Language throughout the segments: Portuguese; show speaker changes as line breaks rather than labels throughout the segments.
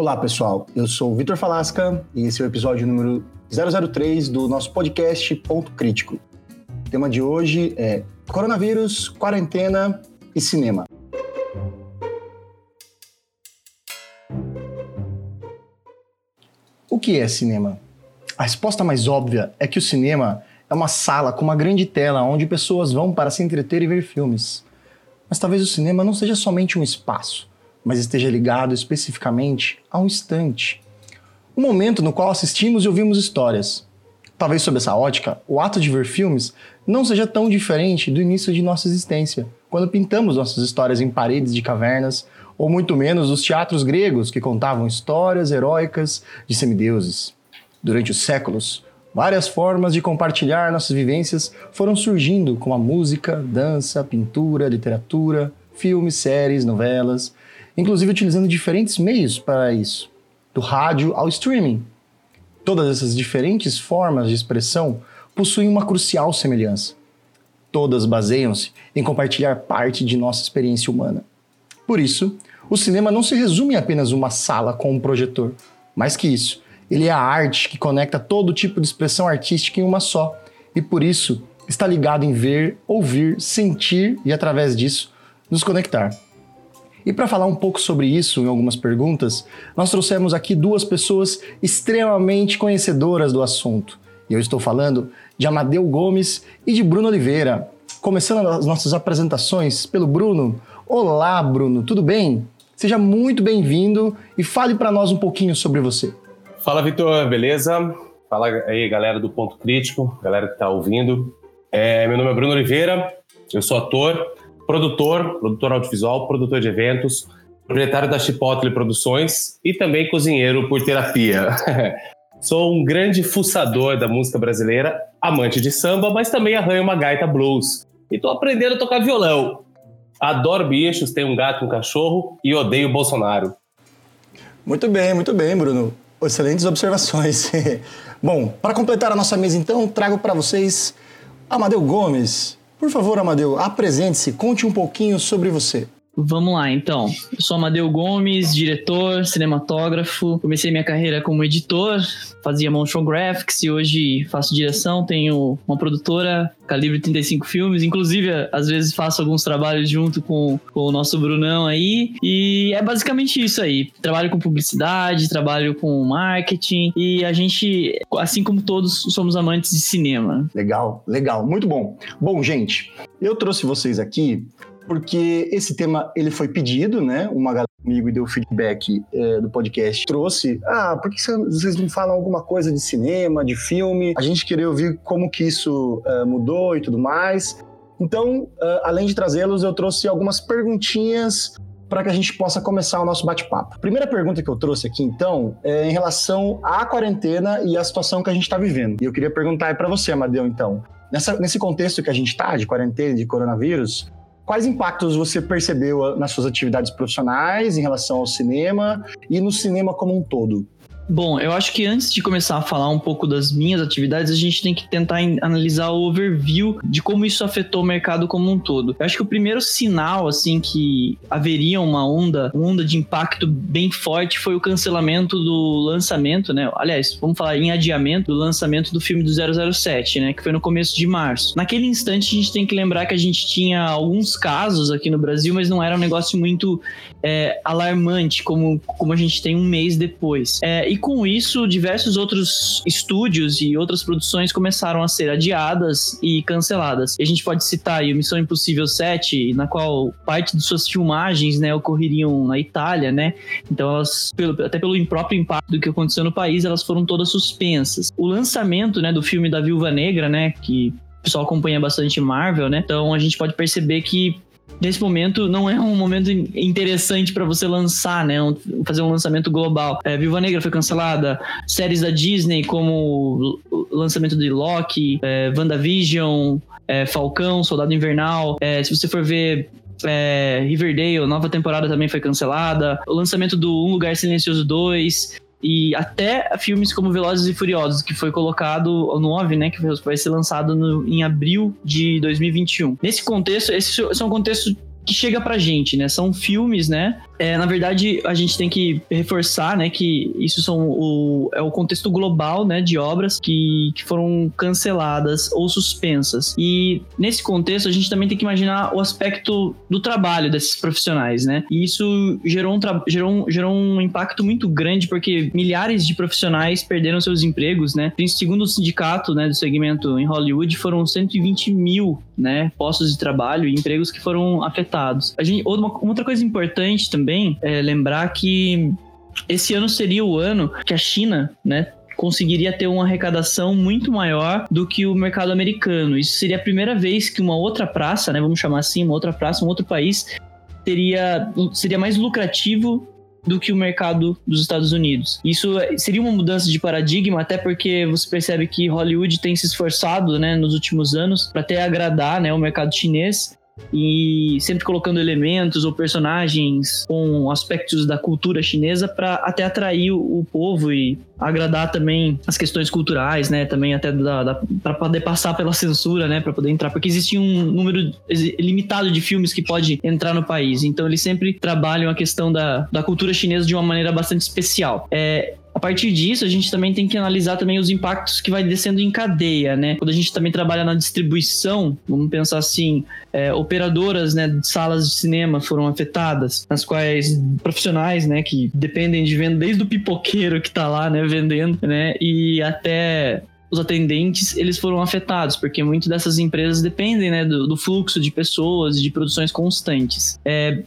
Olá, pessoal. Eu sou o Vitor Falasca e esse é o episódio número 003 do nosso podcast Ponto Crítico. O tema de hoje é coronavírus, quarentena e cinema. O que é cinema? A resposta mais óbvia é que o cinema é uma sala com uma grande tela onde pessoas vão para se entreter e ver filmes. Mas talvez o cinema não seja somente um espaço, mas esteja ligado especificamente a um instante. Um momento no qual assistimos e ouvimos histórias. Talvez sob essa ótica, o ato de ver filmes não seja tão diferente do início de nossa existência, quando pintamos nossas histórias em paredes de cavernas, ou muito menos os teatros gregos que contavam histórias heróicas de semideuses. Durante os séculos, Várias formas de compartilhar nossas vivências foram surgindo, como a música, dança, pintura, literatura, filmes, séries, novelas, inclusive utilizando diferentes meios para isso, do rádio ao streaming. Todas essas diferentes formas de expressão possuem uma crucial semelhança. Todas baseiam-se em compartilhar parte de nossa experiência humana. Por isso, o cinema não se resume a apenas uma sala com um projetor. Mais que isso, ele é a arte que conecta todo tipo de expressão artística em uma só, e por isso está ligado em ver, ouvir, sentir e, através disso, nos conectar. E para falar um pouco sobre isso, em algumas perguntas, nós trouxemos aqui duas pessoas extremamente conhecedoras do assunto. E eu estou falando de Amadeu Gomes e de Bruno Oliveira. Começando as nossas apresentações pelo Bruno. Olá, Bruno, tudo bem? Seja muito bem-vindo e fale para nós um pouquinho sobre você.
Fala, Vitor, beleza? Fala aí, galera do Ponto Crítico, galera que está ouvindo. É, meu nome é Bruno Oliveira, eu sou ator, produtor, produtor audiovisual, produtor de eventos, proprietário da Chipotle Produções e também cozinheiro por terapia. sou um grande fuçador da música brasileira, amante de samba, mas também arranho uma gaita blues. E estou aprendendo a tocar violão. Adoro bichos, tenho um gato e um cachorro e odeio Bolsonaro.
Muito bem, muito bem, Bruno. Excelentes observações. Bom, para completar a nossa mesa, então, trago para vocês Amadeu Gomes. Por favor, Amadeu, apresente-se, conte um pouquinho sobre você.
Vamos lá, então. Eu sou Amadeu Gomes, diretor, cinematógrafo. Comecei minha carreira como editor, fazia motion graphics e hoje faço direção. Tenho uma produtora, Calibre 35 Filmes. Inclusive, às vezes faço alguns trabalhos junto com, com o nosso Brunão aí. E é basicamente isso aí. Trabalho com publicidade, trabalho com marketing. E a gente, assim como todos, somos amantes de cinema.
Legal, legal. Muito bom. Bom, gente, eu trouxe vocês aqui porque esse tema ele foi pedido, né? Uma galera comigo e deu feedback é, do podcast trouxe, ah, por que vocês não falam alguma coisa de cinema, de filme? A gente queria ouvir como que isso uh, mudou e tudo mais. Então, uh, além de trazê-los, eu trouxe algumas perguntinhas para que a gente possa começar o nosso bate-papo. Primeira pergunta que eu trouxe aqui, então, é em relação à quarentena e à situação que a gente está vivendo. E eu queria perguntar para você, Amadeu, então, nessa, nesse contexto que a gente está de quarentena, de coronavírus, Quais impactos você percebeu nas suas atividades profissionais em relação ao cinema e no cinema como um todo?
Bom, eu acho que antes de começar a falar um pouco das minhas atividades, a gente tem que tentar analisar o overview de como isso afetou o mercado como um todo. Eu acho que o primeiro sinal, assim, que haveria uma onda, uma onda de impacto bem forte foi o cancelamento do lançamento, né? Aliás, vamos falar em adiamento do lançamento do filme do 007, né? Que foi no começo de março. Naquele instante, a gente tem que lembrar que a gente tinha alguns casos aqui no Brasil, mas não era um negócio muito é, alarmante como, como a gente tem um mês depois. É, e com isso, diversos outros estúdios e outras produções começaram a ser adiadas e canceladas. E a gente pode citar aí o Missão Impossível 7, na qual parte de suas filmagens né, ocorreriam na Itália, né? Então, elas, pelo, até pelo próprio impacto do que aconteceu no país, elas foram todas suspensas. O lançamento né, do filme da Viúva Negra, né? Que o pessoal acompanha bastante Marvel, né? Então a gente pode perceber que nesse momento não é um momento interessante para você lançar, né? Um, fazer um lançamento global. É, Viva Negra foi cancelada, séries da Disney como o lançamento de Loki, é, WandaVision, é, Falcão, Soldado Invernal. É, se você for ver é, Riverdale, nova temporada também foi cancelada. O lançamento do Um Lugar Silencioso 2 e até filmes como Velozes e Furiosos, que foi colocado, o 9, né, que vai ser lançado no, em abril de 2021. Nesse contexto, esse, é um contexto que chega pra gente, né? São filmes, né? É, na verdade, a gente tem que reforçar, né, que isso são o, é o contexto global, né, de obras que, que foram canceladas ou suspensas. E nesse contexto, a gente também tem que imaginar o aspecto do trabalho desses profissionais, né? E isso gerou um, gerou um, gerou um impacto muito grande porque milhares de profissionais perderam seus empregos, né? Segundo o sindicato, né, do segmento em Hollywood, foram 120 mil, né, postos de trabalho e empregos que foram afetados. A gente, uma, outra coisa importante também também é lembrar que esse ano seria o ano que a China, né, conseguiria ter uma arrecadação muito maior do que o mercado americano. Isso seria a primeira vez que uma outra praça, né, vamos chamar assim, uma outra praça, um outro país, teria, seria mais lucrativo do que o mercado dos Estados Unidos. Isso seria uma mudança de paradigma, até porque você percebe que Hollywood tem se esforçado, né, nos últimos anos para até agradar, né, o mercado chinês e sempre colocando elementos ou personagens com aspectos da cultura chinesa para até atrair o, povo e agradar também as questões culturais, né? Também até para poder passar pela censura, né? Para poder entrar, porque existe um número limitado de filmes que pode entrar no país. Então eles sempre trabalham a questão da, da cultura chinesa de uma maneira bastante especial. É, a partir disso, a gente também tem que analisar também os impactos que vai descendo em cadeia, né? Quando a gente também trabalha na distribuição, vamos pensar assim, é, operadoras né, de salas de cinema foram afetadas, nas quais profissionais, né, que dependem de venda, desde o pipoqueiro que tá lá, né, vendendo, né, e até os atendentes eles foram afetados, porque muitas dessas empresas dependem né, do, do, fluxo de pessoas, de produções constantes. É,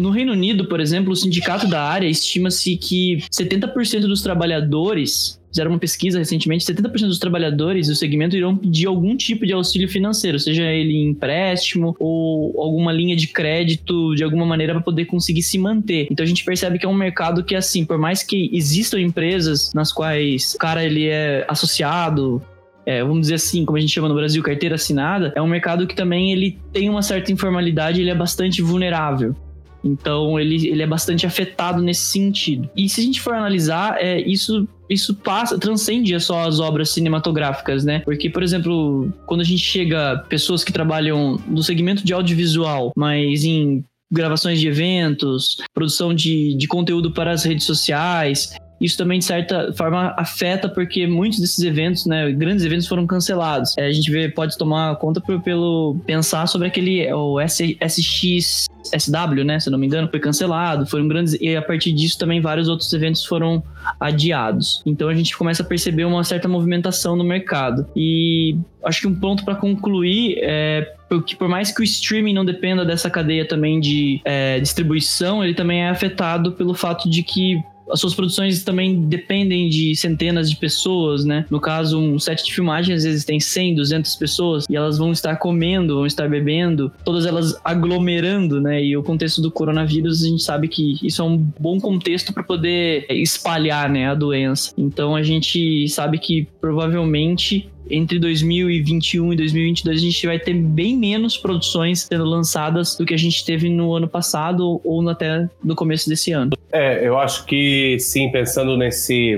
no Reino Unido, por exemplo, o sindicato da área estima-se que 70% dos trabalhadores fizeram uma pesquisa recentemente, 70% dos trabalhadores do segmento irão pedir algum tipo de auxílio financeiro, seja ele empréstimo ou alguma linha de crédito de alguma maneira para poder conseguir se manter. Então a gente percebe que é um mercado que assim, por mais que existam empresas nas quais o cara ele é associado, é, vamos dizer assim, como a gente chama no Brasil, carteira assinada, é um mercado que também ele tem uma certa informalidade, ele é bastante vulnerável. Então ele, ele é bastante afetado nesse sentido. E se a gente for analisar, é, isso isso passa, transcende só as obras cinematográficas, né? Porque, por exemplo, quando a gente chega pessoas que trabalham no segmento de audiovisual, mas em gravações de eventos, produção de, de conteúdo para as redes sociais, isso também, de certa forma, afeta porque muitos desses eventos, né, grandes eventos foram cancelados. É, a gente vê, pode tomar conta por, pelo pensar sobre aquele, o SX SW, né, se não me engano, foi cancelado, foram grandes e a partir disso também vários outros eventos foram adiados. Então a gente começa a perceber uma certa movimentação no mercado. E acho que um ponto para concluir é porque por mais que o streaming não dependa dessa cadeia também de é, distribuição, ele também é afetado pelo fato de que as suas produções também dependem de centenas de pessoas, né? No caso, um set de filmagem às vezes tem 100, 200 pessoas e elas vão estar comendo, vão estar bebendo, todas elas aglomerando, né? E o contexto do coronavírus, a gente sabe que isso é um bom contexto para poder espalhar, né, a doença. Então a gente sabe que provavelmente entre 2021 e 2022 a gente vai ter bem menos produções sendo lançadas do que a gente teve no ano passado ou até no começo desse ano.
É, eu acho que sim, pensando nesse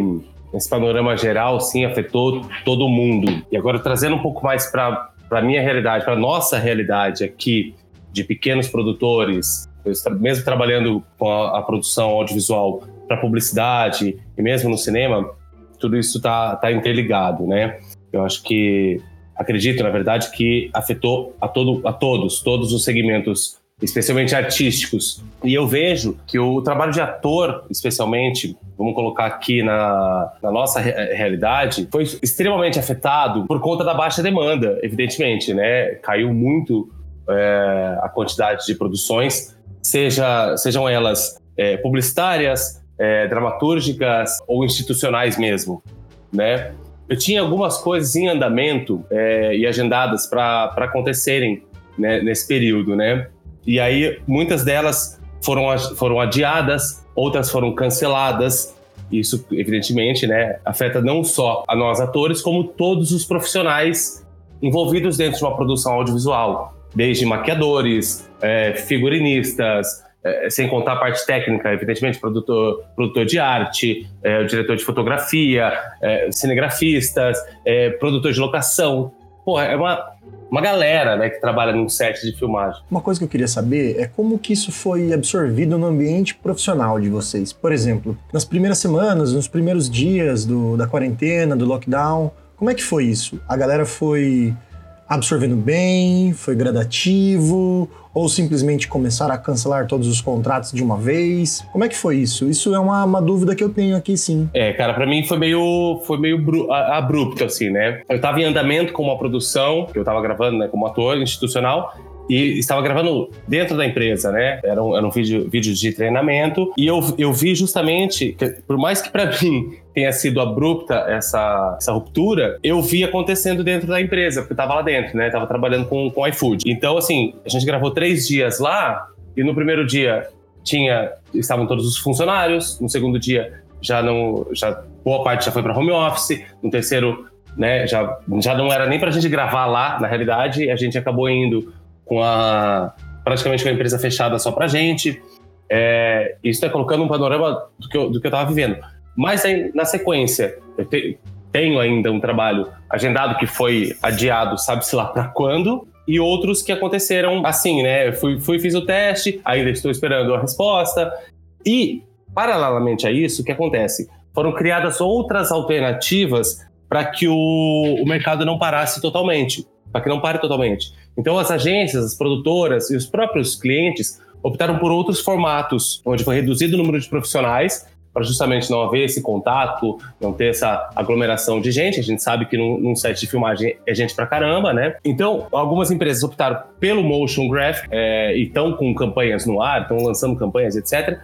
nesse panorama geral, sim, afetou todo mundo. E agora trazendo um pouco mais para a minha realidade, para nossa realidade aqui de pequenos produtores, mesmo trabalhando com a, a produção audiovisual para publicidade e mesmo no cinema, tudo isso está tá interligado, né? Eu acho que acredito, na verdade, que afetou a, todo, a todos, todos os segmentos, especialmente artísticos. E eu vejo que o trabalho de ator, especialmente, vamos colocar aqui na, na nossa re realidade, foi extremamente afetado por conta da baixa demanda, evidentemente, né? Caiu muito é, a quantidade de produções, seja, sejam elas é, publicitárias, é, dramatúrgicas ou institucionais mesmo, né? Eu tinha algumas coisas em andamento é, e agendadas para acontecerem né, nesse período, né? E aí muitas delas foram, foram adiadas, outras foram canceladas. Isso, evidentemente, né, afeta não só a nós atores, como todos os profissionais envolvidos dentro de uma produção audiovisual, desde maquiadores, é, figurinistas, é, sem contar a parte técnica, evidentemente, produtor, produtor de arte, é, diretor de fotografia, é, cinegrafistas, é, produtor de locação. pô, é uma, uma galera, né, que trabalha num set de filmagem.
Uma coisa que eu queria saber é como que isso foi absorvido no ambiente profissional de vocês. Por exemplo, nas primeiras semanas, nos primeiros dias do, da quarentena, do lockdown, como é que foi isso? A galera foi absorvendo bem? Foi gradativo? Ou simplesmente começaram a cancelar todos os contratos de uma vez? Como é que foi isso? Isso é uma, uma dúvida que eu tenho aqui, sim.
É, cara, para mim foi meio, foi meio abrupto, assim, né? Eu tava em andamento com uma produção, que eu tava gravando, né, como ator institucional, e estava gravando dentro da empresa, né? Era um, era um vídeo, vídeo de treinamento. E eu, eu vi justamente, por mais que para mim tenha sido abrupta essa, essa ruptura, eu vi acontecendo dentro da empresa, porque eu tava lá dentro, né? Tava trabalhando com, com iFood. Então, assim, a gente gravou três dias lá, e no primeiro dia tinha estavam todos os funcionários, no segundo dia já não já boa parte já foi para home office, no terceiro né, já, já não era nem para a gente gravar lá, na realidade, a gente acabou indo com a praticamente com a empresa fechada só para gente. É, isso está colocando um panorama do que eu, do que eu estava vivendo. Mas aí, na sequência, eu te, tenho ainda um trabalho agendado que foi adiado, sabe-se lá para quando, e outros que aconteceram assim, né? Eu fui, fui, fiz o teste, ainda estou esperando a resposta. E, paralelamente a isso, o que acontece? Foram criadas outras alternativas para que o, o mercado não parasse totalmente, para que não pare totalmente. Então, as agências, as produtoras e os próprios clientes optaram por outros formatos, onde foi reduzido o número de profissionais para justamente não haver esse contato, não ter essa aglomeração de gente. A gente sabe que num, num set de filmagem é gente pra caramba, né? Então, algumas empresas optaram pelo motion graphic é, e estão com campanhas no ar, estão lançando campanhas, etc.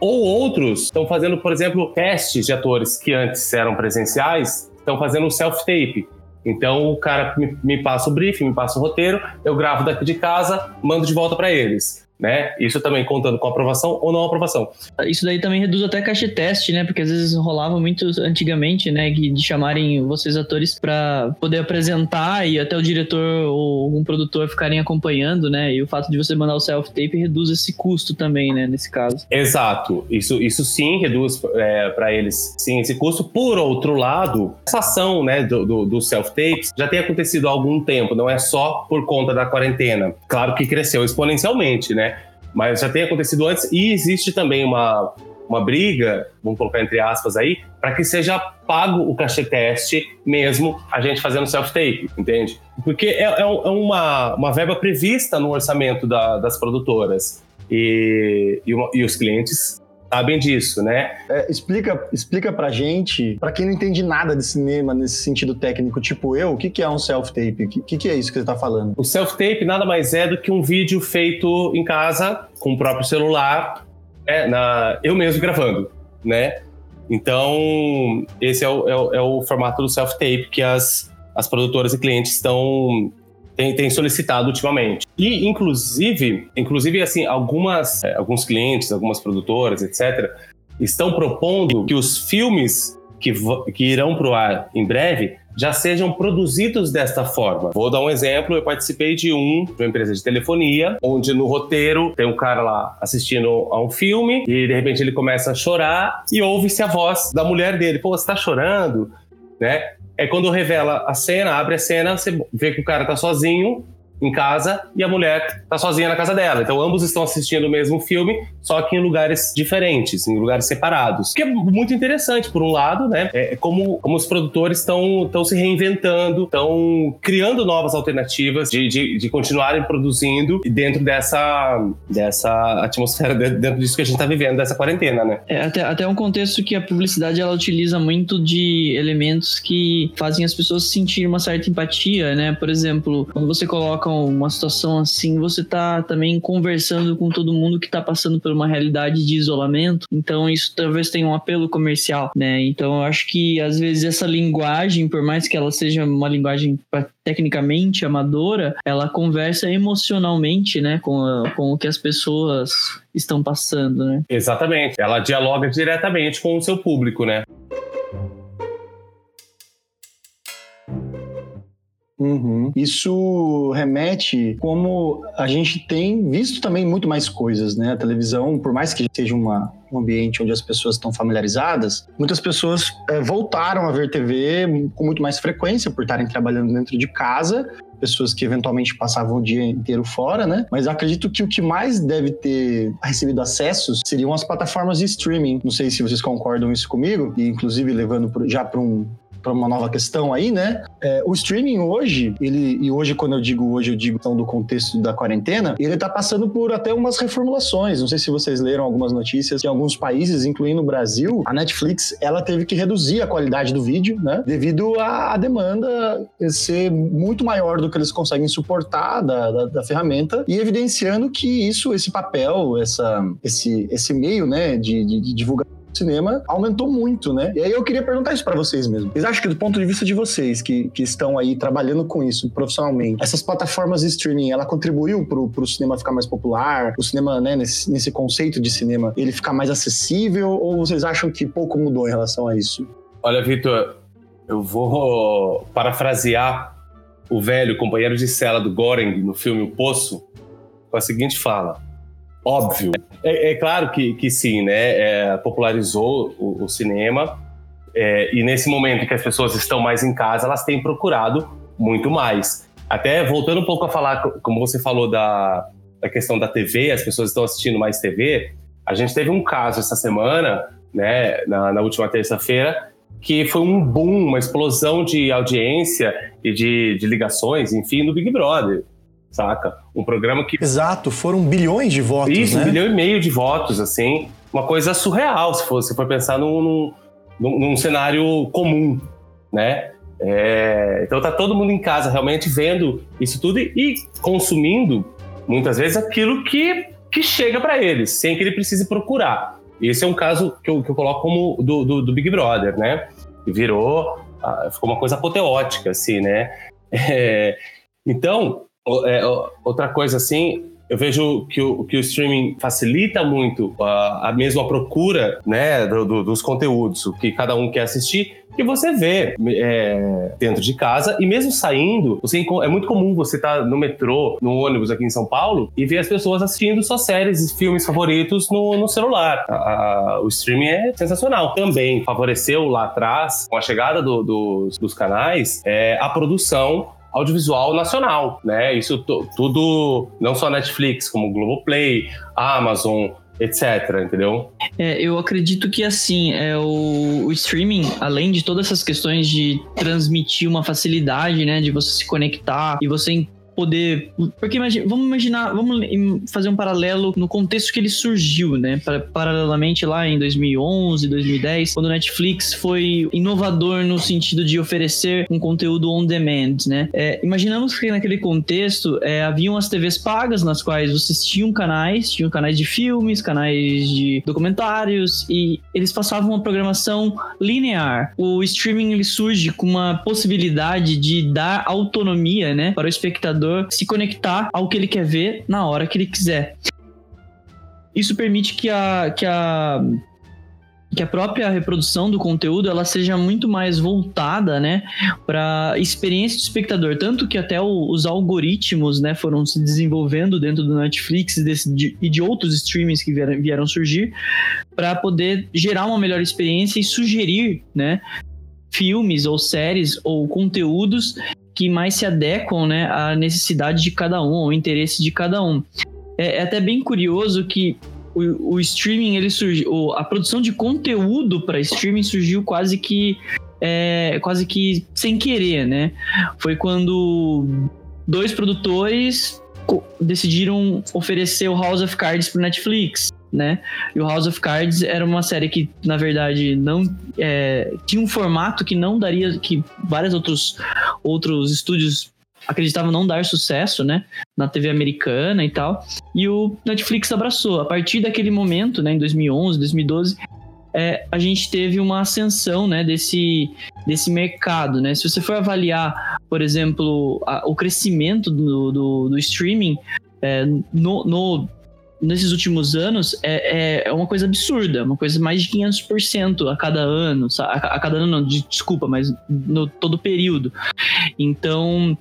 Ou outros estão fazendo, por exemplo, testes de atores que antes eram presenciais, estão fazendo self-tape. Então o cara me, me, passa o briefing, me passa o roteiro, eu gravo daqui de casa, mando de volta para eles né? Isso também contando com aprovação ou não aprovação.
Isso daí também reduz até caixa teste, né? Porque às vezes rolava muito antigamente, né? De chamarem vocês atores para poder apresentar e até o diretor ou algum produtor ficarem acompanhando, né? E o fato de você mandar o self-tape reduz esse custo também, né? Nesse caso.
Exato. Isso, isso sim reduz é, para eles, sim, esse custo. Por outro lado, essa ação, né, do, do, do self-tapes já tem acontecido há algum tempo, não é só por conta da quarentena. Claro que cresceu exponencialmente, né? Mas já tem acontecido antes e existe também uma, uma briga, vamos colocar entre aspas aí, para que seja pago o cachê teste mesmo a gente fazendo self-tape, entende? Porque é, é, é, uma, uma verba prevista no orçamento da, das produtoras e, e, e os clientes sabem disso, né?
É, explica, explica pra gente, pra quem não entende nada de cinema nesse sentido técnico, tipo eu, o que, que é um self-tape? O que, que é isso que você tá falando?
O self-tape nada mais é do que um vídeo feito em casa, com o próprio celular, é, na, eu mesmo gravando, né? Então, esse é o, é o, é o formato do self-tape que as, as produtoras e clientes estão tem solicitado ultimamente. E, inclusive, inclusive assim, algumas, é, alguns clientes, algumas produtoras, etc., estão propondo que os filmes que, que irão para o ar em breve já sejam produzidos desta forma. Vou dar um exemplo, eu participei de um, de uma empresa de telefonia, onde no roteiro tem um cara lá assistindo a um filme e de repente ele começa a chorar e ouve-se a voz da mulher dele. Pô, você tá chorando? Né? É quando revela a cena, abre a cena, você vê que o cara tá sozinho em casa e a mulher tá sozinha na casa dela. Então ambos estão assistindo o mesmo filme, só que em lugares diferentes, em lugares separados. Que é muito interessante, por um lado, né? É, é como, como os produtores estão se reinventando, estão criando novas alternativas de, de, de, continuarem produzindo dentro dessa, dessa atmosfera, dentro disso que a gente tá vivendo, dessa quarentena, né?
É até, até um contexto que a publicidade ela utiliza muito de elementos que fazem as pessoas sentir uma certa empatia, né? Por exemplo, quando você coloca uma situação assim, você tá também conversando com todo mundo que tá passando por uma realidade de isolamento. Então isso talvez tenha um apelo comercial, né? Então eu acho que às vezes essa linguagem, por mais que ela seja uma linguagem tecnicamente amadora, ela conversa emocionalmente, né, com, a, com o que as pessoas estão passando, né?
Exatamente. Ela dialoga diretamente com o seu público, né?
Uhum. Isso remete como a gente tem visto também muito mais coisas, né? A televisão, por mais que seja uma, um ambiente onde as pessoas estão familiarizadas, muitas pessoas é, voltaram a ver TV com muito mais frequência por estarem trabalhando dentro de casa pessoas que eventualmente passavam o dia inteiro fora, né? Mas acredito que o que mais deve ter recebido acessos seriam as plataformas de streaming. Não sei se vocês concordam isso comigo, e inclusive levando já para um para uma nova questão aí, né? É, o streaming hoje, ele e hoje quando eu digo hoje eu digo então do contexto da quarentena, ele está passando por até umas reformulações. Não sei se vocês leram algumas notícias em alguns países, incluindo o Brasil, a Netflix ela teve que reduzir a qualidade do vídeo, né? Devido à demanda ser muito maior do que eles conseguem suportar da, da, da ferramenta e evidenciando que isso, esse papel, essa, esse, esse meio, né, de, de, de divulgação cinema aumentou muito, né? E aí eu queria perguntar isso para vocês mesmo. Vocês acham que do ponto de vista de vocês, que, que estão aí trabalhando com isso profissionalmente, essas plataformas de streaming, ela contribuiu pro, pro cinema ficar mais popular, o cinema, né, nesse, nesse conceito de cinema, ele ficar mais acessível, ou vocês acham que pouco mudou em relação a isso?
Olha, Vitor, eu vou parafrasear o velho companheiro de cela do Goreng no filme O Poço com a seguinte fala: Óbvio. É, é claro que, que sim, né? É, popularizou o, o cinema. É, e nesse momento que as pessoas estão mais em casa, elas têm procurado muito mais. Até voltando um pouco a falar, como você falou da, da questão da TV, as pessoas estão assistindo mais TV. A gente teve um caso essa semana, né, na, na última terça-feira, que foi um boom, uma explosão de audiência e de, de ligações, enfim, no Big Brother saca? Um programa que.
Exato, foram bilhões de votos.
Isso,
né?
um bilhão e meio de votos, assim. Uma coisa surreal, se for, se for pensar num, num, num cenário comum, né? É, então tá todo mundo em casa realmente vendo isso tudo e, e consumindo, muitas vezes, aquilo que, que chega para eles, sem que ele precise procurar. Esse é um caso que eu, que eu coloco como do, do, do Big Brother, né? virou, ah, ficou uma coisa apoteótica, assim, né? É, então, é, outra coisa assim, eu vejo que o, que o streaming facilita muito a, a mesma procura né, do, do, dos conteúdos, o que cada um quer assistir, que você vê é, dentro de casa e mesmo saindo, você, é muito comum você estar tá no metrô, no ônibus aqui em São Paulo e ver as pessoas assistindo suas séries e filmes favoritos no, no celular. A, a, o streaming é sensacional. Também favoreceu lá atrás, com a chegada do, dos, dos canais, é, a produção audiovisual nacional, né? Isso tudo, não só Netflix, como Globoplay, Amazon, etc, entendeu?
É, eu acredito que assim, é o, o, streaming, além de todas essas questões de transmitir uma facilidade, né, de você se conectar e você poder. Porque vamos imaginar, vamos fazer um paralelo no contexto que ele surgiu, né? Paralelamente lá em 2011, 2010, quando o Netflix foi inovador no sentido de oferecer um conteúdo on demand, né? É, imaginamos que naquele contexto é, haviam as TVs pagas nas quais vocês tinham canais, tinham canais de filmes, canais de documentários e eles passavam uma programação linear. O streaming ele surge com uma possibilidade de dar autonomia, né, para o espectador se conectar ao que ele quer ver na hora que ele quiser. Isso permite que a, que a que a própria reprodução do conteúdo ela seja muito mais voltada, né, para experiência do espectador, tanto que até o, os algoritmos, né, foram se desenvolvendo dentro do Netflix e, desse, de, e de outros streamings que vieram, vieram surgir para poder gerar uma melhor experiência e sugerir, né, filmes ou séries ou conteúdos que mais se adequam né, à necessidade de cada um, ao interesse de cada um. É, é até bem curioso que o, o streaming, ele surgiu, a produção de conteúdo para streaming surgiu quase que é, quase que sem querer, né? Foi quando dois produtores decidiram oferecer o House of Cards para Netflix né? E o House of Cards era uma série que, na verdade, não é, tinha um formato que não daria, que vários outros, outros estúdios acreditavam não dar sucesso, né? Na TV americana e tal. E o Netflix abraçou. A partir daquele momento, né, em 2011, 2012, é, a gente teve uma ascensão né, desse, desse mercado. Né? Se você for avaliar, por exemplo, a, o crescimento do, do, do streaming é, no, no nesses últimos anos é, é, é uma coisa absurda, uma coisa mais de 500% a cada ano, a, cada ano não, desculpa, mas no todo período. Então,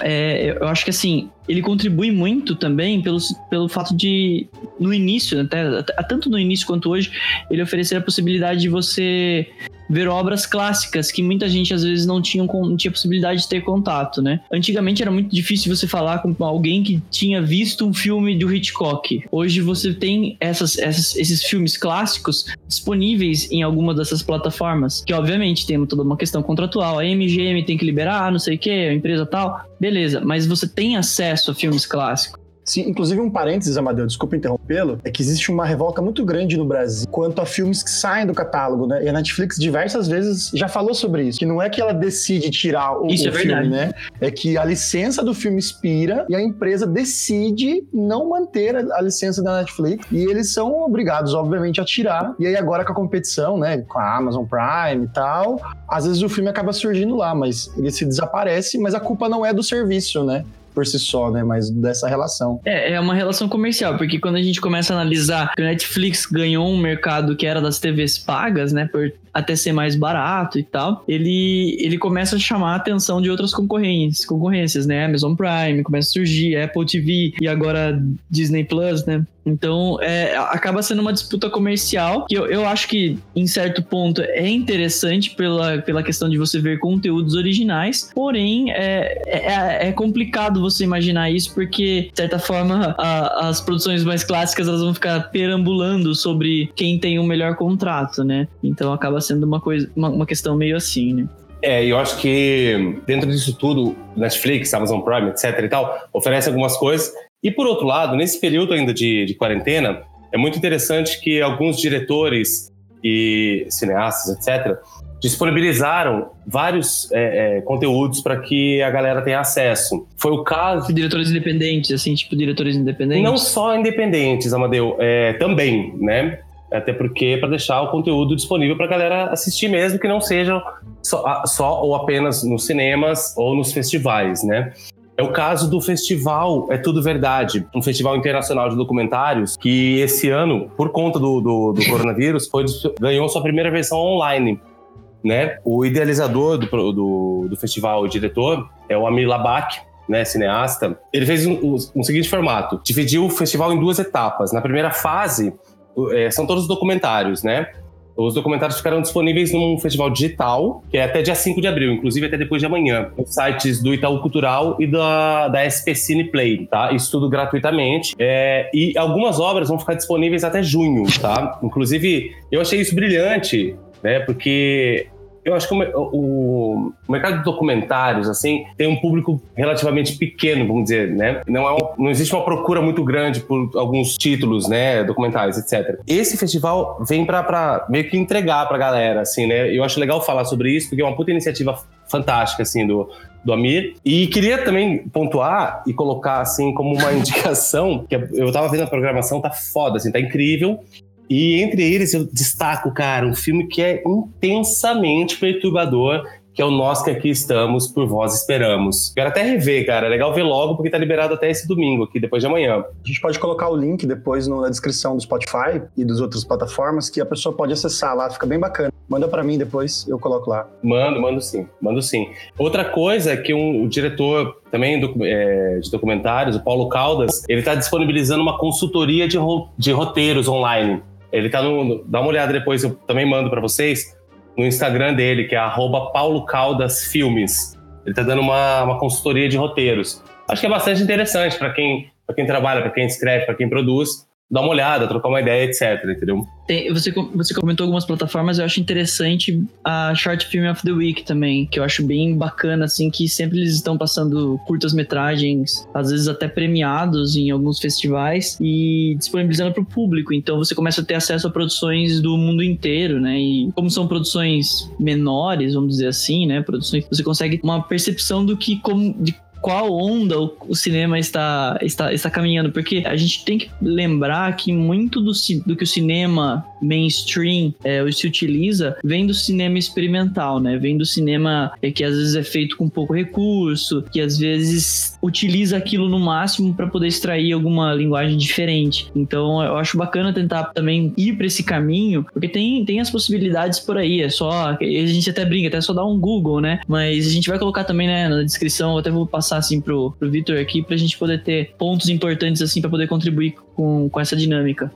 é, eu acho que assim, ele contribui muito também pelo, pelo fato de, no início, até, tanto no início quanto hoje, ele oferecer a possibilidade de você ver obras clássicas que muita gente às vezes não tinha, não tinha possibilidade de ter contato, né? Antigamente era muito difícil você falar com alguém que tinha visto um filme do Hitchcock. Hoje você tem essas, essas, esses filmes clássicos disponíveis em alguma dessas plataformas, que obviamente tem toda uma questão contratual. A MGM tem que liberar, não sei o que, a empresa tal. Beleza, mas você tem acesso a filmes clássicos.
Sim, inclusive um parênteses, Amadeu, desculpa interrompê-lo, é que existe uma revolta muito grande no Brasil quanto a filmes que saem do catálogo, né? E a Netflix diversas vezes já falou sobre isso, que não é que ela decide tirar o,
isso
o
é
filme,
verdade.
né? É que a licença do filme expira e a empresa decide não manter a, a licença da Netflix e eles são obrigados, obviamente, a tirar. E aí agora com a competição, né, com a Amazon Prime e tal, às vezes o filme acaba surgindo lá, mas ele se desaparece, mas a culpa não é do serviço, né? Por si só, né? Mas dessa relação.
É, é uma relação comercial, porque quando a gente começa a analisar que o Netflix ganhou um mercado que era das TVs pagas, né? Por até ser mais barato e tal, ele, ele começa a chamar a atenção de outras concorrências, concorrências, né? Amazon Prime começa a surgir, Apple TV e agora Disney Plus, né? Então, é, acaba sendo uma disputa comercial que eu, eu acho que, em certo ponto, é interessante pela, pela questão de você ver conteúdos originais, porém, é, é, é complicado você imaginar isso porque, de certa forma, a, as produções mais clássicas elas vão ficar perambulando sobre quem tem o melhor contrato, né? Então, acaba sendo uma, coisa, uma, uma questão meio assim, né?
É, eu acho que dentro disso tudo, Netflix, Amazon Prime, etc e tal, oferece algumas coisas e por outro lado, nesse período ainda de, de quarentena, é muito interessante que alguns diretores e cineastas, etc., disponibilizaram vários é, é, conteúdos para que a galera tenha acesso. Foi o caso.
Diretores independentes, assim, tipo diretores independentes?
Não só independentes, Amadeu, é, também, né? Até porque para deixar o conteúdo disponível para a galera assistir mesmo, que não seja só, só ou apenas nos cinemas ou nos festivais, né? É o caso do festival É Tudo Verdade, um festival internacional de documentários que esse ano, por conta do, do, do coronavírus, foi, ganhou sua primeira versão online. Né? O idealizador do, do, do festival, o diretor, é o Amir Labak, né, cineasta. Ele fez um, um, um, seguinte formato: dividiu o festival em duas etapas. Na primeira fase, é, são todos documentários, né? Os documentários ficarão disponíveis num festival digital, que é até dia 5 de abril, inclusive até depois de amanhã, nos sites do Itaú Cultural e da, da SP Cine Play, tá? Isso tudo gratuitamente. É, e algumas obras vão ficar disponíveis até junho, tá? Inclusive, eu achei isso brilhante, né? Porque eu acho que o, o, mercado de documentários, assim, tem um público relativamente pequeno, vamos dizer, né? Não, é não existe uma procura muito grande por alguns títulos, né? Documentários, etc. Esse festival vem para meio que entregar pra galera, assim, né? Eu acho legal falar sobre isso, porque é uma puta iniciativa fantástica, assim, do, do Amir. E queria também pontuar e colocar, assim, como uma indicação, que eu tava vendo a programação, tá foda, assim, tá incrível. E entre eles eu destaco, cara, um filme que é intensamente perturbador, que é o Nós que Aqui Estamos, Por Vós Esperamos. Quero até rever, cara. É legal ver logo, porque tá liberado até esse domingo, aqui, depois de amanhã.
A gente pode colocar o link depois na descrição do Spotify e das outras plataformas, que a pessoa pode acessar lá, fica bem bacana. Manda para mim depois, eu coloco lá.
Mando, mando sim, mando sim. Outra coisa é que um, o diretor também do, é, de documentários, o Paulo Caldas, ele tá disponibilizando uma consultoria de, ro de roteiros online. Ele tá no. Dá uma olhada depois, eu também mando para vocês, no Instagram dele, que é Paulo Caldas Filmes. Ele tá dando uma, uma consultoria de roteiros. Acho que é bastante interessante para quem, quem trabalha, para quem escreve, para quem produz dar uma olhada, trocar uma ideia, etc, entendeu?
Tem, você, você comentou algumas plataformas, eu acho interessante a Short Film of the Week também, que eu acho bem bacana, assim, que sempre eles estão passando curtas-metragens, às vezes até premiados em alguns festivais e disponibilizando para o público. Então você começa a ter acesso a produções do mundo inteiro, né? E como são produções menores, vamos dizer assim, né? Produções, você consegue uma percepção do que como, de qual onda o, o, cinema está, está, está caminhando, porque a gente tem que lembrar que muito do, do que o cinema mainstream é, se utiliza vem do cinema experimental, né? Vem do cinema é, que às vezes é feito com pouco recurso, que às vezes utiliza aquilo no máximo para poder extrair alguma linguagem diferente. Então eu acho bacana tentar também ir para esse caminho, porque tem, tem as possibilidades por aí. É só. A gente até brinca, até só dar um Google, né? Mas a gente vai colocar também né, na descrição, eu até vou passar passar assim pro, pro Vitor aqui pra gente poder ter pontos importantes assim para poder contribuir com, com essa dinâmica.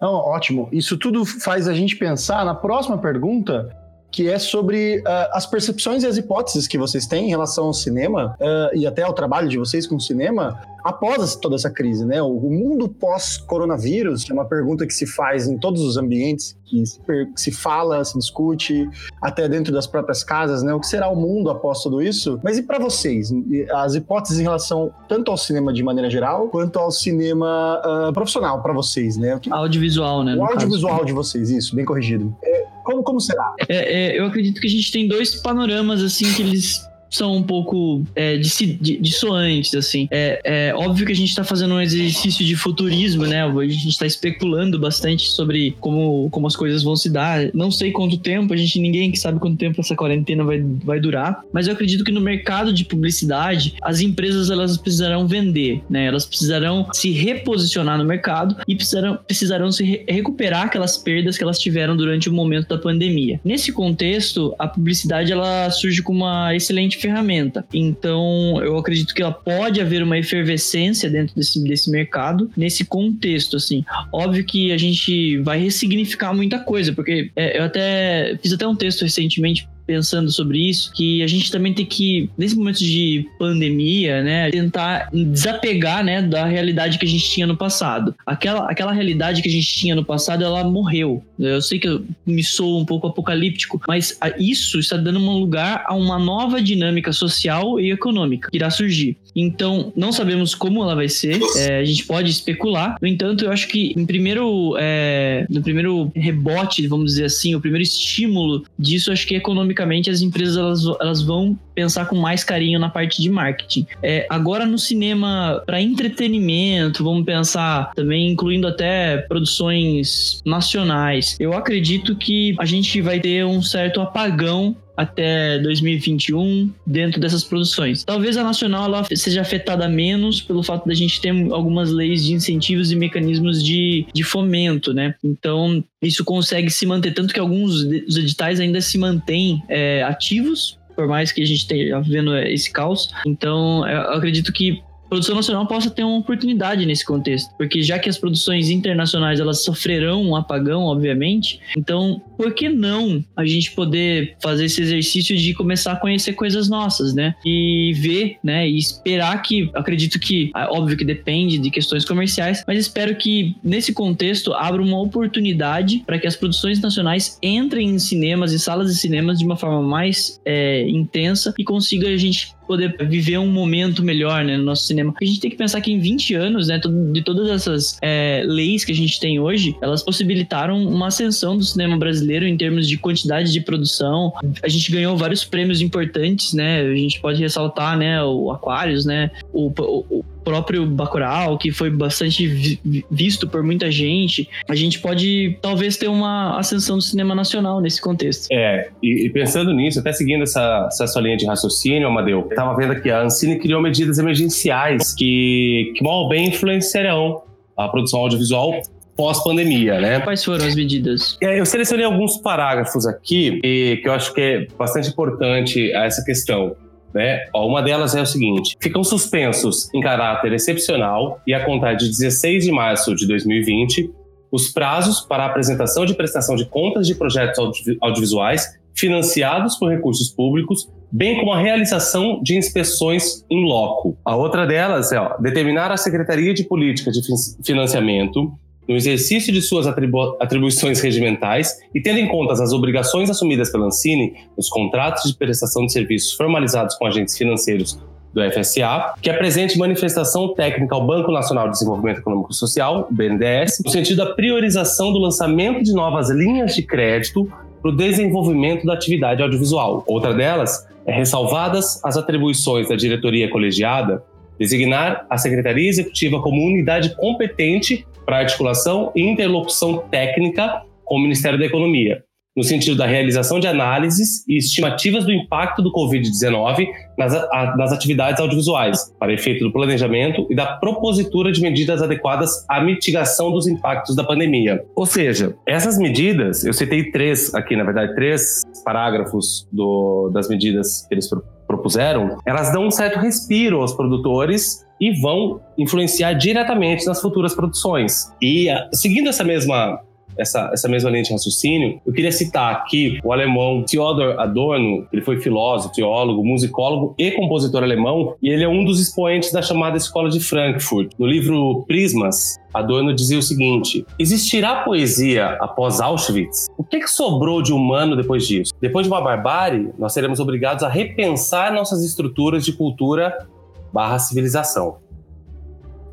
Não, ótimo. Isso tudo faz a gente pensar na próxima pergunta, que é sobre uh, as percepções e as hipóteses que vocês têm em relação ao cinema uh, e até ao trabalho de vocês com o cinema após toda essa crise, né? O mundo pós-coronavírus é uma pergunta que se faz em todos os ambientes, que se, se, fala, se discute, até dentro das próprias casas, né? O que será o mundo após tudo isso? Mas e para vocês? As hipóteses em relação tanto ao cinema de maneira geral, quanto ao cinema uh, profissional para vocês, né?
Audiovisual, né?
O audiovisual caso. de vocês, isso, bem corrigido. É, como, como será?
É, é, eu acredito que a gente tem dois panoramas, assim, que eles são um pouco é, dissoantes, assim. É, é, óbvio que a gente está fazendo um exercício de futurismo, né? A gente está especulando bastante sobre como, como as coisas vão se dar. Não sei quanto tempo, a gente ninguém que sabe quanto tempo essa quarentena vai, vai durar, mas eu acredito que no mercado de publicidade, as empresas elas precisarão vender, né? Elas precisarão se reposicionar no mercado e precisarão, precisarão se re recuperar aquelas perdas que elas tiveram durante o momento da pandemia. Nesse contexto, a publicidade ela surge com uma excelente ferramenta. Então, eu acredito que ela pode haver uma efervescência dentro desse, desse mercado, nesse contexto, assim. Óbvio que a gente vai ressignificar muita coisa, porque é, eu até fiz até um texto recentemente pensando sobre isso, que a gente também tem que, nesse momento de pandemia, né, tentar desapegar, né, da realidade que a gente tinha no passado. Aquela, aquela realidade que a gente tinha no passado, ela morreu. Eu sei que eu me sou um pouco apocalíptico, mas isso está dando um lugar a uma nova dinâmica social e econômica que irá surgir. Então, não sabemos como ela vai ser, é, a gente pode especular. No entanto, eu acho que em primeiro, é, no primeiro rebote, vamos dizer assim, o primeiro estímulo disso, acho que economicamente as empresas elas, elas vão pensar com mais carinho na parte de marketing. É, agora no cinema, para entretenimento, vamos pensar também incluindo até produções nacionais. Eu acredito que a gente vai ter um certo apagão até 2021 dentro dessas produções. Talvez a nacional ela seja afetada menos pelo fato da gente ter algumas leis de incentivos e mecanismos de, de fomento, né? Então isso consegue se manter tanto que alguns dos editais ainda se mantêm é, ativos por mais que a gente esteja vendo esse caos. Então, eu acredito que produção nacional possa ter uma oportunidade nesse contexto, porque já que as produções internacionais elas sofrerão um apagão, obviamente, então por que não a gente poder fazer esse exercício de começar a conhecer coisas nossas, né? E ver, né? E esperar que, acredito que, ah, óbvio que depende de questões comerciais, mas espero que nesse contexto abra uma oportunidade para que as produções nacionais entrem em cinemas e salas de cinemas de uma forma mais é, intensa e consiga a gente poder viver um momento melhor né, no nosso cinema. A gente tem que pensar que em 20 anos, né, de todas essas é, leis que a gente tem hoje, elas possibilitaram uma ascensão do cinema brasileiro em termos de quantidade de produção. A gente ganhou vários prêmios importantes, né? A gente pode ressaltar, né, o Aquarius, né, o, o próprio Bacurau, que foi bastante visto por muita gente, a gente pode talvez ter uma ascensão do cinema nacional nesse contexto.
É, e, e pensando nisso, até seguindo essa, essa sua linha de raciocínio, Amadeu, eu tava vendo que a Ancine criou medidas emergenciais que, que mal bem influenciarão a produção audiovisual pós-pandemia, né?
Quais foram as medidas?
Eu selecionei alguns parágrafos aqui que eu acho que é bastante importante essa questão. Né? Ó, uma delas é o seguinte: ficam suspensos em caráter excepcional e a contar de 16 de março de 2020 os prazos para apresentação de prestação de contas de projetos audiovisuais financiados por recursos públicos, bem como a realização de inspeções em loco. A outra delas é ó, determinar a Secretaria de Política de Financiamento no exercício de suas atribu atribuições regimentais e tendo em conta as obrigações assumidas pela Ancine nos contratos de prestação de serviços formalizados com agentes financeiros do FSA, que apresente manifestação técnica ao Banco Nacional de Desenvolvimento Econômico e Social, BNDES, no sentido da priorização do lançamento de novas linhas de crédito para o desenvolvimento da atividade audiovisual. Outra delas é ressalvadas as atribuições da diretoria colegiada designar a Secretaria Executiva como unidade competente para articulação e interlocução técnica com o Ministério da Economia, no sentido da realização de análises e estimativas do impacto do Covid-19 nas, nas atividades audiovisuais, para efeito do planejamento e da propositura de medidas adequadas à mitigação dos impactos da pandemia. Ou seja, essas medidas, eu citei três aqui, na verdade, três parágrafos do, das medidas que eles propuseram, elas dão um certo respiro aos produtores e vão influenciar diretamente nas futuras produções. E seguindo essa mesma essa, essa mesma linha de raciocínio, eu queria citar aqui o alemão Theodor Adorno, ele foi filósofo, teólogo, musicólogo e compositor alemão, e ele é um dos expoentes da chamada Escola de Frankfurt. No livro Prismas, Adorno dizia o seguinte: Existirá poesia após Auschwitz? O que, que, sobrou de humano depois disso? Depois de uma barbárie, nós seremos obrigados a repensar nossas estruturas de cultura barra civilização.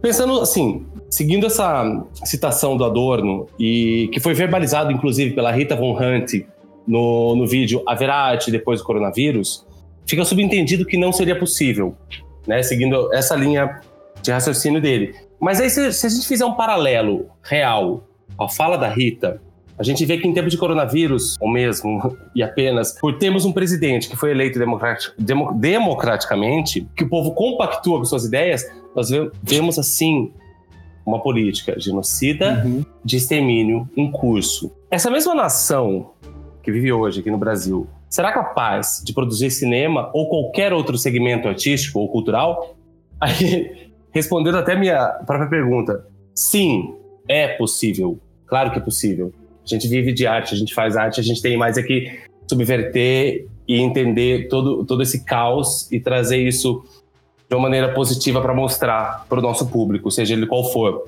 Pensando assim, seguindo essa citação do Adorno, e que foi verbalizado inclusive pela Rita Von Hunt no, no vídeo Haverá Arte depois do coronavírus, fica subentendido que não seria possível, né? Seguindo essa linha de raciocínio dele. Mas aí, se, se a gente fizer um paralelo real à fala da Rita a gente vê que em tempo de coronavírus, ou mesmo e apenas por termos um presidente que foi eleito democraticamente, que o povo compactua com suas ideias, nós vemos assim uma política genocida uhum. de extermínio em curso. Essa mesma nação que vive hoje aqui no Brasil será capaz de produzir cinema ou qualquer outro segmento artístico ou cultural? Aí, respondendo até minha própria pergunta, sim, é possível. Claro que é possível. A gente vive de arte, a gente faz arte, a gente tem mais é que subverter e entender todo, todo esse caos e trazer isso de uma maneira positiva para mostrar para o nosso público, seja ele qual for.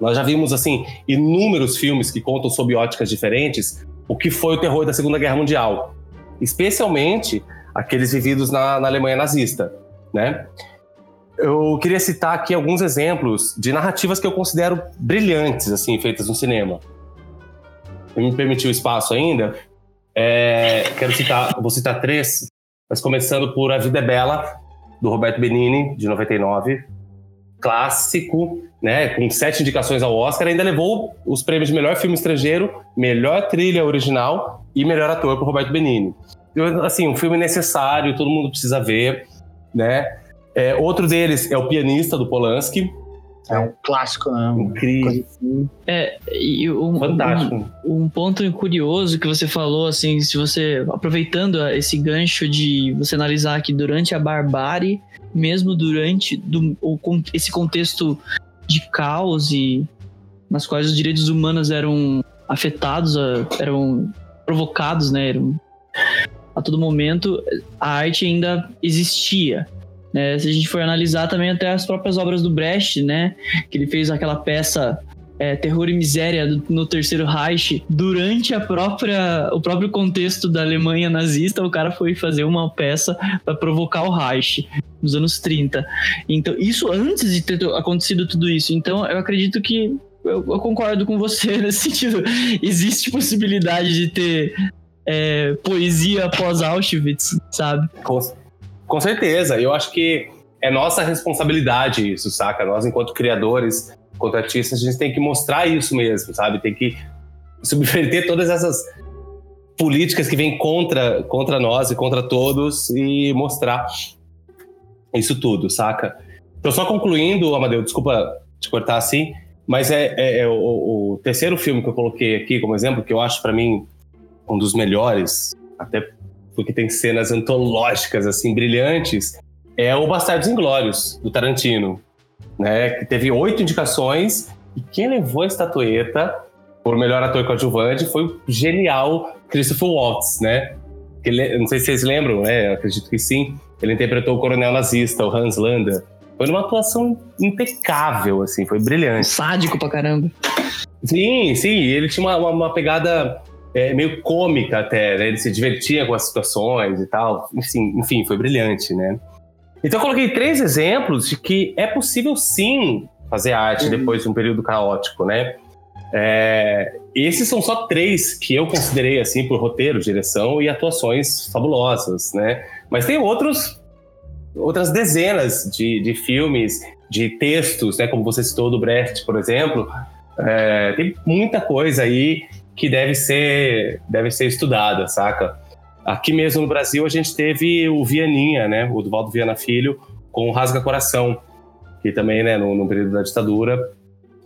Nós já vimos assim inúmeros filmes que contam sob óticas diferentes o que foi o terror da Segunda Guerra Mundial, especialmente aqueles vividos na, na Alemanha nazista, né? Eu queria citar aqui alguns exemplos de narrativas que eu considero brilhantes, assim, feitas no cinema me permitiu espaço ainda, é, quero citar, vou citar três, mas começando por A Vida é Bela, do Roberto Benini, de 99, clássico, né, com sete indicações ao Oscar, ainda levou os prêmios de melhor filme estrangeiro, melhor trilha original e melhor ator para Roberto Benini. Assim, um filme necessário, todo mundo precisa ver, né? É, outro deles é o Pianista, do Polanski,
é um clássico, né?
Incrível.
Assim. É, e um,
Fantástico.
Um, um, ponto curioso que você falou, assim, se você, aproveitando esse gancho de você analisar que durante a barbárie, mesmo durante do, o, esse contexto de caos e nas quais os direitos humanos eram afetados, eram provocados, né? Eram, a todo momento, a arte ainda existia. Né? Se a gente for analisar também até as próprias obras do Brecht, né? Que ele fez aquela peça é, Terror e Miséria no Terceiro Reich, durante a própria, o próprio contexto da Alemanha nazista, o cara foi fazer uma peça para provocar o Reich nos anos 30. Então, isso antes de ter acontecido tudo isso. Então, eu acredito que eu, eu concordo com você nesse sentido. Existe possibilidade de ter é, poesia após Auschwitz, sabe?
Com, com certeza. Eu acho que é nossa responsabilidade isso, saca? Nós, enquanto criadores, enquanto artistas, a gente tem que mostrar isso mesmo, sabe? Tem que subverter todas essas políticas que vêm contra, contra nós e contra todos e mostrar isso tudo, saca? Então, só concluindo, Amadeu, desculpa te cortar assim, mas é, é, é o, o, terceiro filme que eu coloquei aqui como exemplo, que eu acho para mim um dos melhores, até porque tem cenas antológicas, assim, brilhantes, é o Bastardos Inglórios, do Tarantino, né? Que teve oito indicações e quem levou a estatueta por melhor ator coadjuvante foi o genial Christopher Waltz, né? Ele, não sei se vocês lembram, né? Eu acredito que sim. Ele interpretou o coronel nazista, o Hans Landa. Foi uma atuação impecável, assim, foi brilhante.
Sádico pra caramba.
Sim, sim. Ele tinha uma, uma, uma pegada é, meio cômica até, né? Ele se divertia com as situações e tal. Enfim, enfim, foi brilhante, né? Então eu coloquei três exemplos de que é possível sim fazer arte uhum. depois de um período caótico, né? É, esses são só três que eu considerei assim por roteiro, direção e atuações fabulosas, né? Mas tem outros, outras dezenas de, de filmes, de textos, né? Como você citou do Brecht, por exemplo. É, tem muita coisa aí que deve ser, deve ser estudada, saca? Aqui mesmo no Brasil a gente teve o Vianinha, né? O Duvaldo Viana Filho, com o Rasga Coração, que também, né, no, no período da ditadura,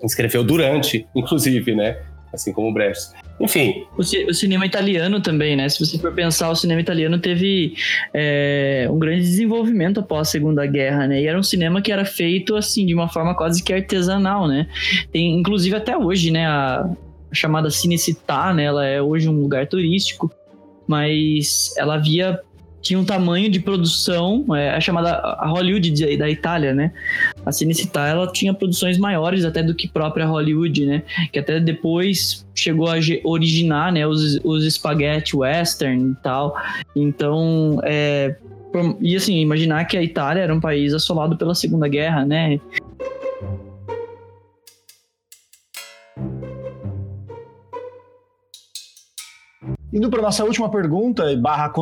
escreveu durante, inclusive, né? Assim como o Brecht. Enfim.
O, o, cinema italiano também, né? Se você for pensar, o cinema italiano teve é, um grande desenvolvimento após a Segunda Guerra, né? E era um cinema que era feito, assim, de uma forma quase que artesanal, né? Tem, inclusive, até hoje, né? A, chamada Cinecittà, né? Ela é hoje um lugar turístico, mas ela havia tinha um tamanho de produção, é, a chamada a Hollywood de, da Itália, né? A Cinecittà, ela tinha produções maiores até do que própria Hollywood, né? Que até depois chegou a originar, né, os, os spaghetti western e tal. Então, é, e assim, imaginar que a Itália era um país assolado pela Segunda Guerra, né?
Indo para nossa última pergunta, barra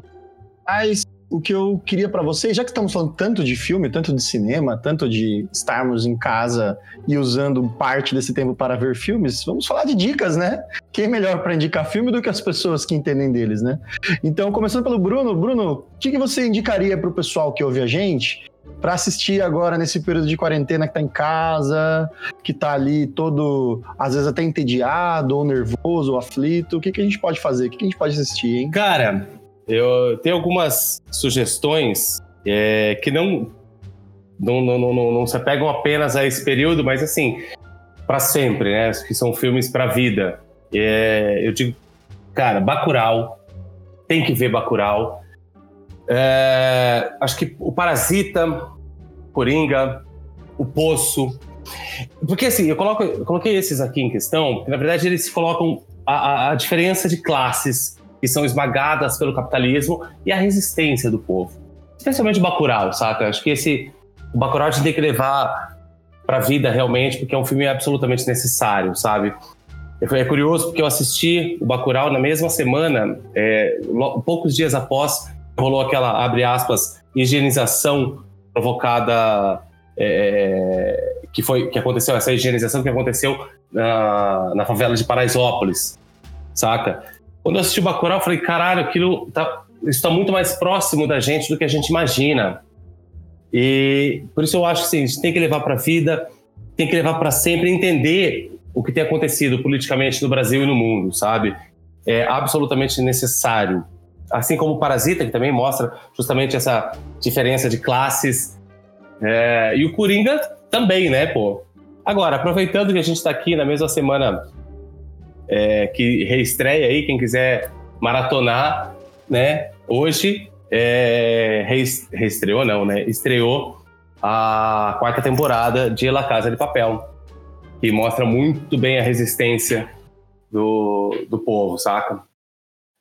mas o que eu queria para vocês, já que estamos falando tanto de filme, tanto de cinema, tanto de estarmos em casa e usando parte desse tempo para ver filmes, vamos falar de dicas, né? Quem é melhor para indicar filme do que as pessoas que entendem deles, né? Então, começando pelo Bruno, Bruno, o que, que você indicaria para o pessoal que ouve a gente para assistir agora nesse período de quarentena que tá em casa, que tá ali todo, às vezes até entediado, ou nervoso, ou aflito? O que, que a gente pode fazer? O que, que a gente pode assistir, hein?
Cara, eu tenho algumas sugestões é, que não não, não, não, não, se apegam apenas a esse período, mas assim, para sempre, né? Que são filmes para vida. É, eu digo, cara, Bacurau, tem que ver Bacurau. É, acho que o Parasita, Coringa, o Poço. Porque assim, eu, coloco, eu coloquei esses aqui em questão, porque na verdade eles colocam a, a, a diferença de classes que são esmagadas pelo capitalismo e a resistência do povo. Especialmente o Bacurau, saca? Acho que esse o Bacurau a gente tem que levar para a vida realmente, porque é um filme absolutamente necessário, sabe? É curioso porque eu assisti o Bacurau na mesma semana, é, poucos dias após rolou aquela, abre aspas, higienização provocada, é, que foi que aconteceu, essa higienização que aconteceu na, na favela de Paraisópolis, saca? Quando eu assisti o Bacurau, eu falei, caralho, aquilo tá, isso está muito mais próximo da gente do que a gente imagina. E por isso eu acho que assim, a gente tem que levar para a vida, tem que levar para sempre, entender o que tem acontecido politicamente no Brasil e no mundo, sabe? É absolutamente necessário. Assim como o Parasita, que também mostra justamente essa diferença de classes. É, e o Coringa também, né, pô? Agora, aproveitando que a gente está aqui na mesma semana é, que reestreia aí, quem quiser maratonar, né? Hoje é, reestreou, não, né? Estreou a quarta temporada de La Casa de Papel, que mostra muito bem a resistência do, do povo, saca?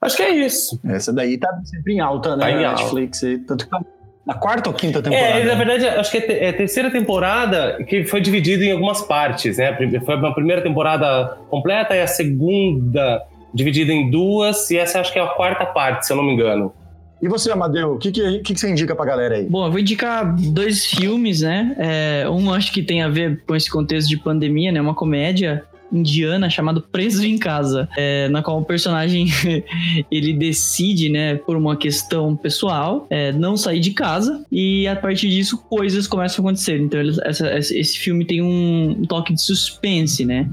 Acho que é isso.
Essa daí tá sempre em alta, né? Tá
em Netflix.
Alta. Tanto que tá na quarta ou quinta temporada?
É, na verdade, acho que é a terceira temporada que foi dividida em algumas partes, né? Foi uma primeira temporada completa e a segunda dividida em duas, e essa acho que é a quarta parte, se eu não me engano.
E você, Amadeu, o que, que, que, você indica pra galera aí?
Bom, eu vou indicar dois filmes, né? É, um acho que tem a ver com esse contexto de pandemia, né? Uma comédia indiana chamado Preso em Casa, é, na qual o personagem ele decide, né, por uma questão pessoal, é, não sair de casa e a partir disso coisas começam a acontecer. Então ele, essa, esse filme tem um, toque de suspense, né?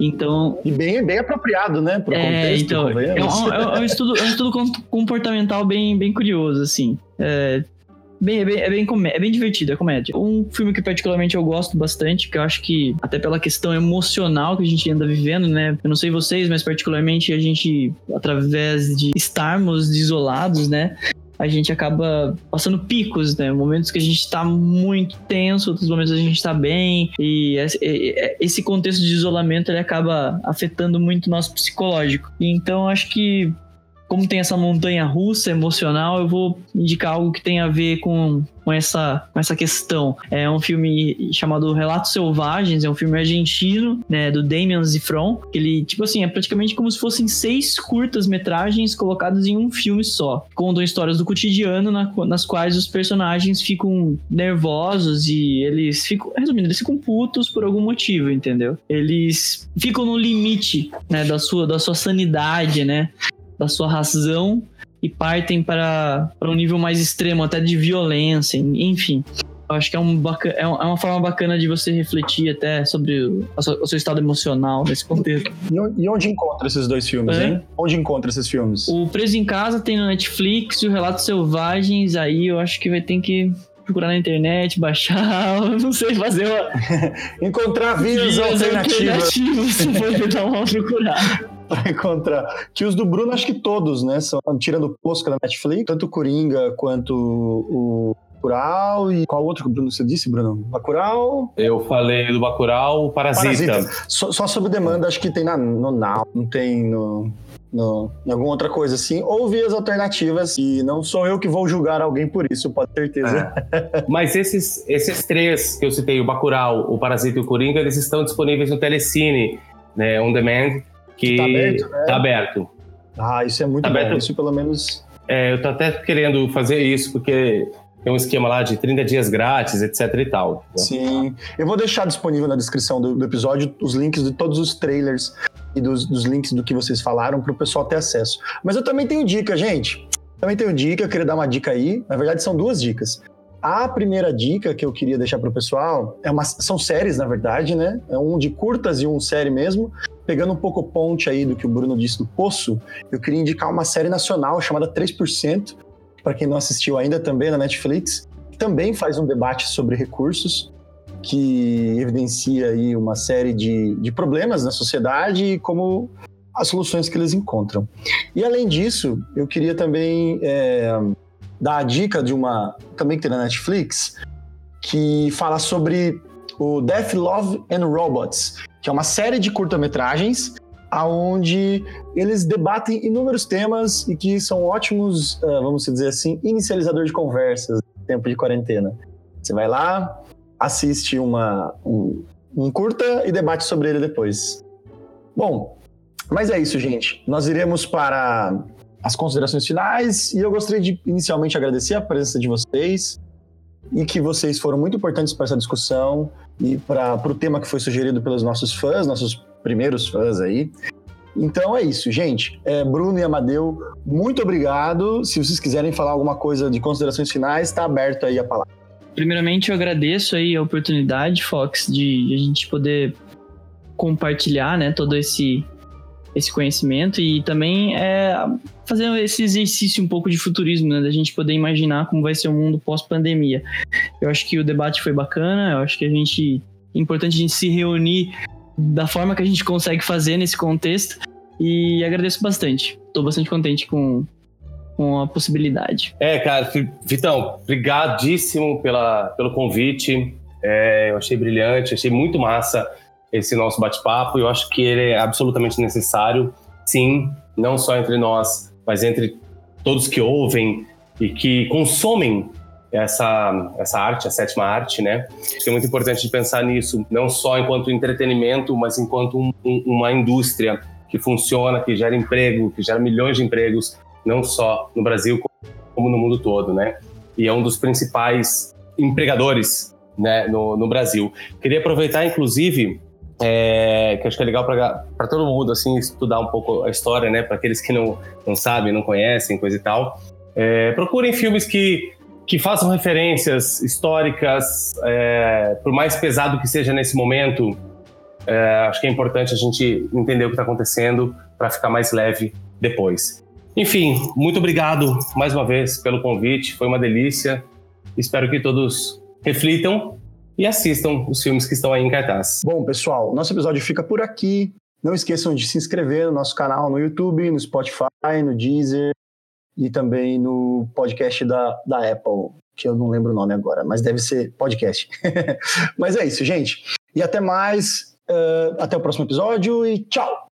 Então.
E bem, bem apropriado, né?
Pro é, então, é, um, é, um estudo, é um estudo comportamental bem, bem curioso, assim. É, Bem, é, bem, é, bem, é bem divertido, é comédia. Um filme que particularmente eu gosto bastante, que eu acho que, até pela questão emocional que a gente anda vivendo, né? Eu não sei vocês, mas particularmente a gente, através de estarmos isolados, né? a gente acaba passando picos, né? Momentos que a gente tá muito tenso, outros momentos a gente tá bem. E esse contexto de isolamento ele acaba afetando muito o nosso psicológico. Então acho que como tem essa montanha russa emocional, eu vou indicar algo que tem a ver com, com, essa, com essa questão. É um filme chamado Relatos Selvagens, é um filme argentino, né, do Damien Zifron. Ele, tipo assim, é praticamente como se fossem seis curtas-metragens colocadas em um filme só. Contam histórias do cotidiano na, nas quais os personagens ficam nervosos e eles ficam, resumindo, eles ficam putos por algum motivo, entendeu? Eles ficam no limite, né, da sua, da sua sanidade, né? Da sua razão e partem para, para um nível mais extremo, até de violência, enfim. Eu acho que é, um é, é uma forma bacana de você refletir até sobre o, o seu estado emocional nesse contexto.
E onde encontra esses dois filmes, é? hein? Onde encontra esses filmes?
O Preso em Casa tem no Netflix e o Relatos Selvagens, aí eu acho que vai ter que procurar na internet, baixar, não sei, fazer uma...
Encontrar vias, alternativas. alternativas
pra dar uma procurada.
para encontrar. Que os do Bruno, acho que todos, né? São, tirando o Posca da Netflix, tanto o Coringa quanto o Bacurau e qual outro que o Bruno você disse, Bruno? Bacurau?
Eu falei do Bacurau, Parasita. Parasita.
Só, só sob demanda, acho que tem na, no Now, não tem no, no, em alguma outra coisa assim, ou vias alternativas, e não sou eu que vou julgar alguém por isso, pode ter certeza.
É. Mas esses, esses três que eu citei, o Bacurau, o Parasita e o Coringa, eles estão disponíveis no Telecine, né, on demand, que tá aberto, né? tá aberto.
Ah, isso é muito tá bom. Aberto. Isso pelo menos.
É, eu tô até querendo fazer isso, porque tem um esquema lá de 30 dias grátis, etc e tal.
Sim. Eu vou deixar disponível na descrição do, do episódio os links de todos os trailers e dos, dos links do que vocês falaram para o pessoal ter acesso. Mas eu também tenho dica, gente. Também tenho dica, eu queria dar uma dica aí. Na verdade, são duas dicas. A primeira dica que eu queria deixar para o pessoal é uma, são séries, na verdade, né? É um de curtas e um série mesmo. Pegando um pouco ponte aí do que o Bruno disse do Poço, eu queria indicar uma série nacional chamada 3%, para quem não assistiu ainda também na Netflix, que também faz um debate sobre recursos, que evidencia aí uma série de, de problemas na sociedade e como as soluções que eles encontram. E além disso, eu queria também é, dar a dica de uma também que tem na Netflix que fala sobre o Death, Love and Robots, que é uma série de curta-metragens aonde eles debatem inúmeros temas e que são ótimos, uh, vamos dizer assim, inicializador de conversas no tempo de quarentena. Você vai lá, assiste uma, um, um curta e debate sobre ele depois. Bom, mas é isso, gente. Nós iremos para as considerações finais e eu gostaria de inicialmente agradecer a presença de vocês e que vocês foram muito importantes para essa discussão e para o tema que foi sugerido pelos nossos fãs, nossos primeiros fãs aí. Então é isso, gente. É, Bruno e Amadeu, muito obrigado. Se vocês quiserem falar alguma coisa de considerações finais, está aberto aí a palavra.
Primeiramente, eu agradeço aí a oportunidade, Fox, de a gente poder compartilhar, né, todo esse esse conhecimento e também é, fazer esse exercício um pouco de futurismo, né? Da gente poder imaginar como vai ser o mundo pós-pandemia. Eu acho que o debate foi bacana, eu acho que a gente. É importante a gente se reunir da forma que a gente consegue fazer nesse contexto. E agradeço bastante. Estou bastante contente com, com a possibilidade.
É, cara, Vitão, brigadíssimo pela, pelo convite. É, eu achei brilhante, achei muito massa esse nosso bate-papo. Eu acho que ele é absolutamente necessário, sim, não só entre nós, mas entre todos que ouvem e que consomem essa, essa arte, a sétima arte, né? É muito importante pensar nisso, não só enquanto entretenimento, mas enquanto um, um, uma indústria que funciona, que gera emprego, que gera milhões de empregos, não só no Brasil, como no mundo todo, né? E é um dos principais empregadores né, no, no Brasil. Queria aproveitar, inclusive, é, que acho que é legal para todo mundo assim estudar um pouco a história, né? Para aqueles que não, não sabem, não conhecem, coisa e tal. É, procurem filmes que, que façam referências históricas, é, por mais pesado que seja nesse momento. É, acho que é importante a gente entender o que está acontecendo para ficar mais leve depois. Enfim, muito obrigado mais uma vez pelo convite, foi uma delícia. Espero que todos reflitam e assistam os filmes que estão aí em cartaz.
Bom, pessoal, nosso episódio fica por aqui. Não esqueçam de se inscrever no nosso canal no YouTube, no Spotify, no Deezer e também no podcast da, da Apple, que eu não lembro o nome agora, mas deve ser podcast. mas é isso, gente. E até mais. Uh, até o próximo episódio e tchau!